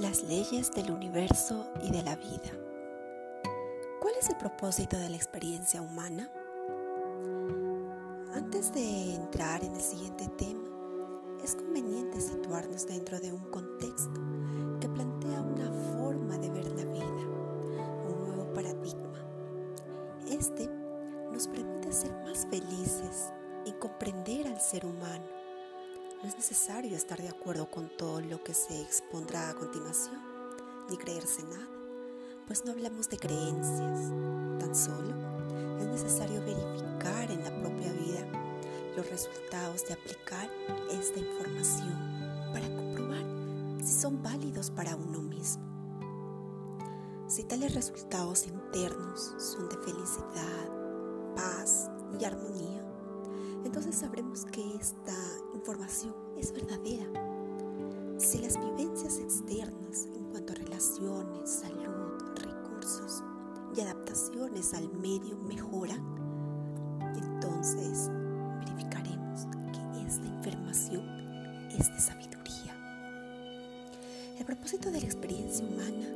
Las leyes del universo y de la vida. ¿Cuál es el propósito de la experiencia humana? Antes de entrar en el siguiente tema, es conveniente situarnos dentro de un contexto que plantea una forma de ver la vida, un nuevo paradigma. Este nos permite ser más felices y comprender al ser humano. No es necesario estar de acuerdo con todo lo que se expondrá a continuación, ni creerse nada, pues no hablamos de creencias, tan solo es necesario verificar en la propia vida los resultados de aplicar esta información para comprobar si son válidos para uno mismo. Si tales resultados internos son de felicidad, paz y armonía, entonces sabremos que esta información es verdadera. Si las vivencias externas en cuanto a relaciones, salud, recursos y adaptaciones al medio mejoran, entonces verificaremos que esta información es de sabiduría. El propósito de la experiencia humana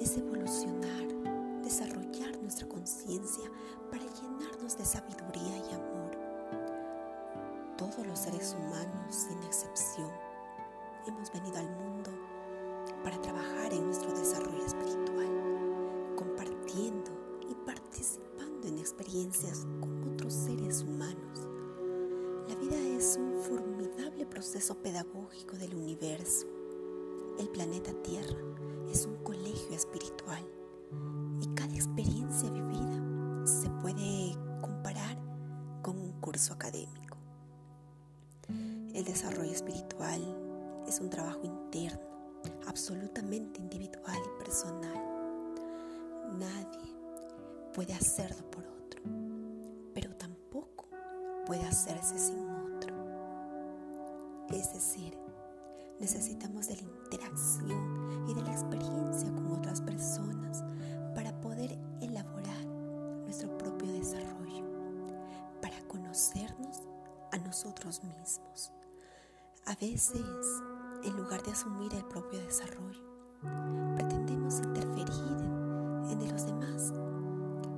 es evolucionar, desarrollar nuestra conciencia para llenarnos de sabiduría y todos los seres humanos, sin excepción, hemos venido al mundo para trabajar en nuestro desarrollo espiritual, compartiendo y participando en experiencias con otros seres humanos. La vida es un formidable proceso pedagógico del universo. El planeta Tierra es un colegio espiritual y cada experiencia vivida se puede comparar con un curso académico. El desarrollo espiritual es un trabajo interno, absolutamente individual y personal. Nadie puede hacerlo por otro, pero tampoco puede hacerse sin otro. Es decir, necesitamos de la interacción y de la experiencia con otras personas para poder elaborar nuestro propio desarrollo, para conocernos a nosotros mismos. A veces, en lugar de asumir el propio desarrollo, pretendemos interferir en, los demás.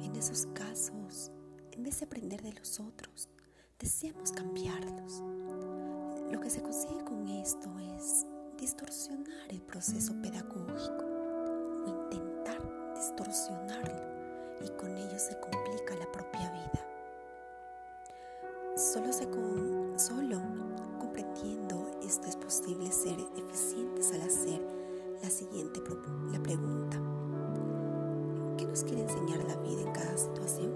En esos casos, en vez de aprender de los otros, deseamos cambiarlos. Lo que se consigue con esto es distorsionar el proceso pedagógico o intentar distorsionarlo y con ello se complica la propia vida. Solo se con, solo esto es posible ser eficientes al hacer la siguiente la pregunta. ¿Qué nos quiere enseñar la vida en cada situación?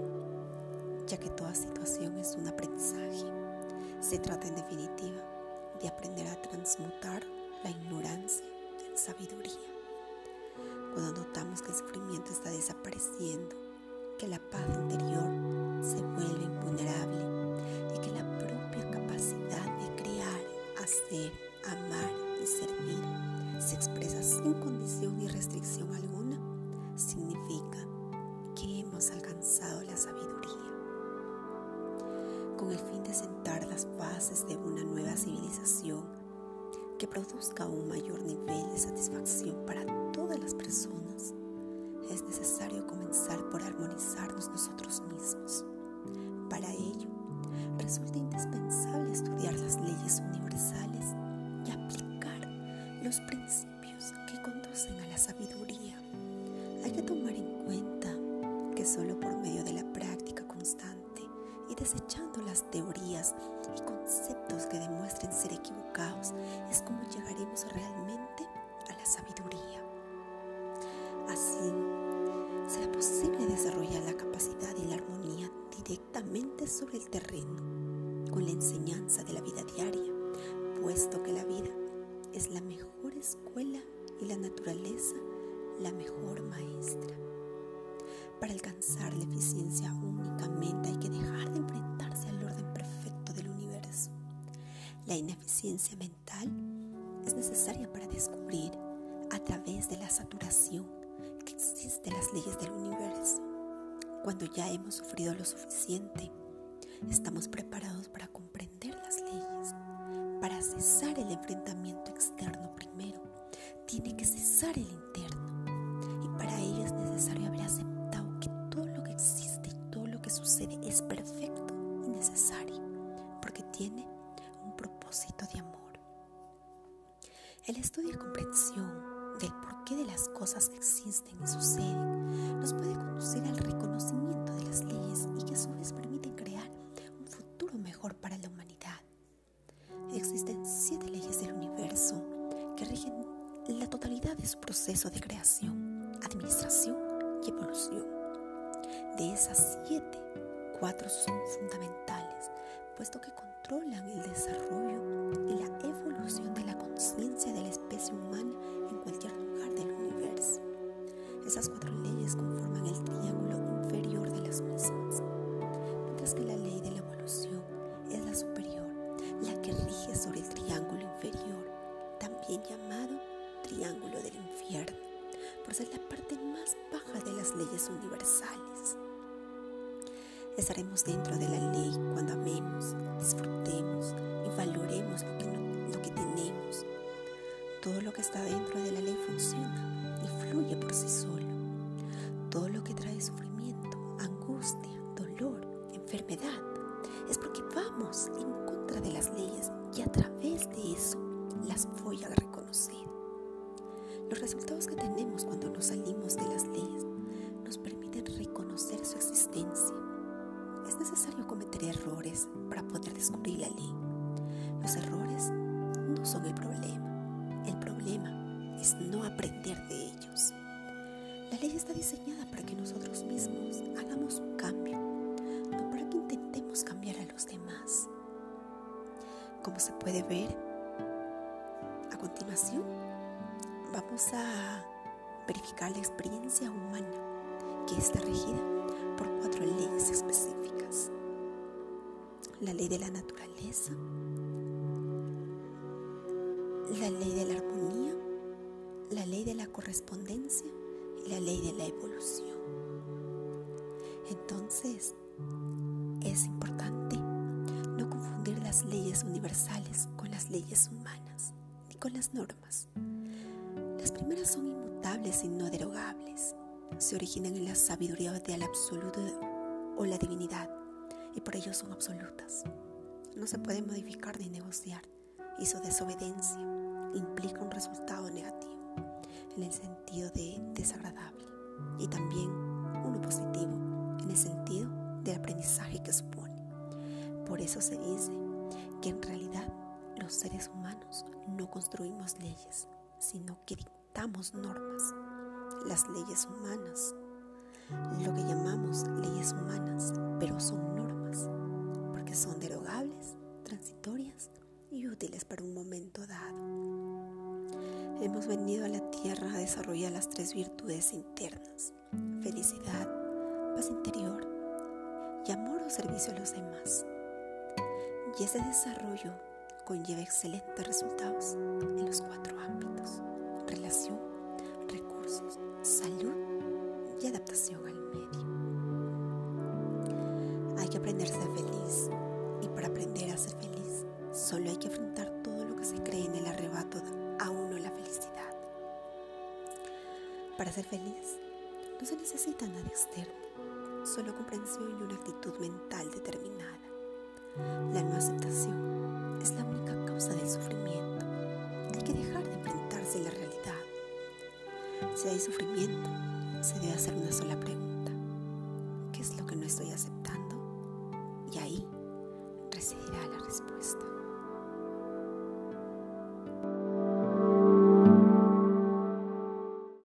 Ya que toda situación es un aprendizaje. Se trata en definitiva de aprender a transmutar la ignorancia en sabiduría. Cuando notamos que el sufrimiento está desapareciendo, que la paz interior se vuelve invulnerable hacer, amar y servir se expresa sin condición ni restricción alguna, significa que hemos alcanzado la sabiduría. Con el fin de sentar las bases de una nueva civilización que produzca un mayor nivel de satisfacción para todas las personas, es necesario comenzar por armonizarnos nosotros mismos. Para ello, resulta indispensable estudiar las leyes universales y aplicar los principios que conducen a la sabiduría. Hay que tomar en cuenta que solo por medio de la práctica constante y desechando las teorías y conceptos que demuestren ser equivocados es como llegaremos realmente a la sabiduría. Así, será posible desarrollar la capacidad y la armonía directamente sobre el terreno con la enseñanza de la vida diaria, puesto que la vida es la mejor escuela y la naturaleza la mejor maestra. Para alcanzar la eficiencia únicamente hay que dejar de enfrentarse al orden perfecto del universo. La ineficiencia mental es necesaria para descubrir a través de la saturación que existen las leyes del universo. Cuando ya hemos sufrido lo suficiente, estamos preparados para comprender las leyes, para cesar el enfrentamiento externo primero, tiene que cesar el interno. Y para ello es necesario haber aceptado que todo lo que existe y todo lo que sucede es perfecto y necesario, porque tiene un propósito de amor. El estudio y comprensión del porqué de las cosas existen y suceden nos puede conducir al reconocimiento de las leyes y que a su vez permiten crear un futuro mejor para la humanidad. Existen siete leyes del universo que rigen la totalidad de su proceso de creación, administración y evolución. De esas siete, cuatro son fundamentales, puesto que controlan el desarrollo y la evolución de la conciencia de la especie humana en cualquier lugar del universo. Esas cuatro leyes conforman el triángulo inferior de las mismas, mientras que la ley de la evolución es la superior, la que rige sobre el triángulo inferior, también llamado triángulo del infierno, por ser la parte más baja de las leyes universales. Estaremos dentro de la ley cuando amemos, disfrutemos y valoremos lo que, lo que tenemos. Todo lo que está dentro de la ley funciona y fluye por sí solo. Todo lo que trae sufrimiento, angustia, dolor, enfermedad, es porque vamos en contra de las leyes y a través de eso las voy a reconocer. Los resultados que tenemos cuando nos salimos de las leyes nos permiten reconocer su existencia. Es necesario cometer errores para poder descubrir la ley. Los errores no son el problema. El problema es no aprender de ellos. La ley está diseñada para que nosotros mismos hagamos un cambio, no para que intentemos cambiar a los demás. Como se puede ver, a continuación vamos a verificar la experiencia humana que está regida por cuatro leyes específicas. La ley de la naturaleza, la ley de la armonía, la ley de la correspondencia la ley de la evolución. Entonces, es importante no confundir las leyes universales con las leyes humanas ni con las normas. Las primeras son inmutables y no derogables. Se originan en la sabiduría del absoluto o la divinidad y por ello son absolutas. No se pueden modificar ni negociar y su desobediencia implica un resultado negativo en el sentido de desagradable y también uno positivo en el sentido del aprendizaje que supone. Por eso se dice que en realidad los seres humanos no construimos leyes, sino que dictamos normas, las leyes humanas, lo que llamamos leyes humanas, pero son normas, porque son derogables, transitorias y útiles para un momento dado. Hemos venido a la tierra a desarrollar las tres virtudes internas, felicidad, paz interior y amor o servicio a los demás. Y ese desarrollo conlleva excelentes resultados en los cuatro ámbitos, relación, recursos, salud y adaptación al medio. Hay que aprender a ser feliz y para aprender a ser feliz solo hay que enfrentar todo lo que se cree en el arrebato Para ser feliz no se necesita nada externo, solo comprensión y una actitud mental determinada. La no aceptación es la única causa del sufrimiento. Hay que dejar de enfrentarse a la realidad. Si hay sufrimiento, se debe hacer una sola pregunta.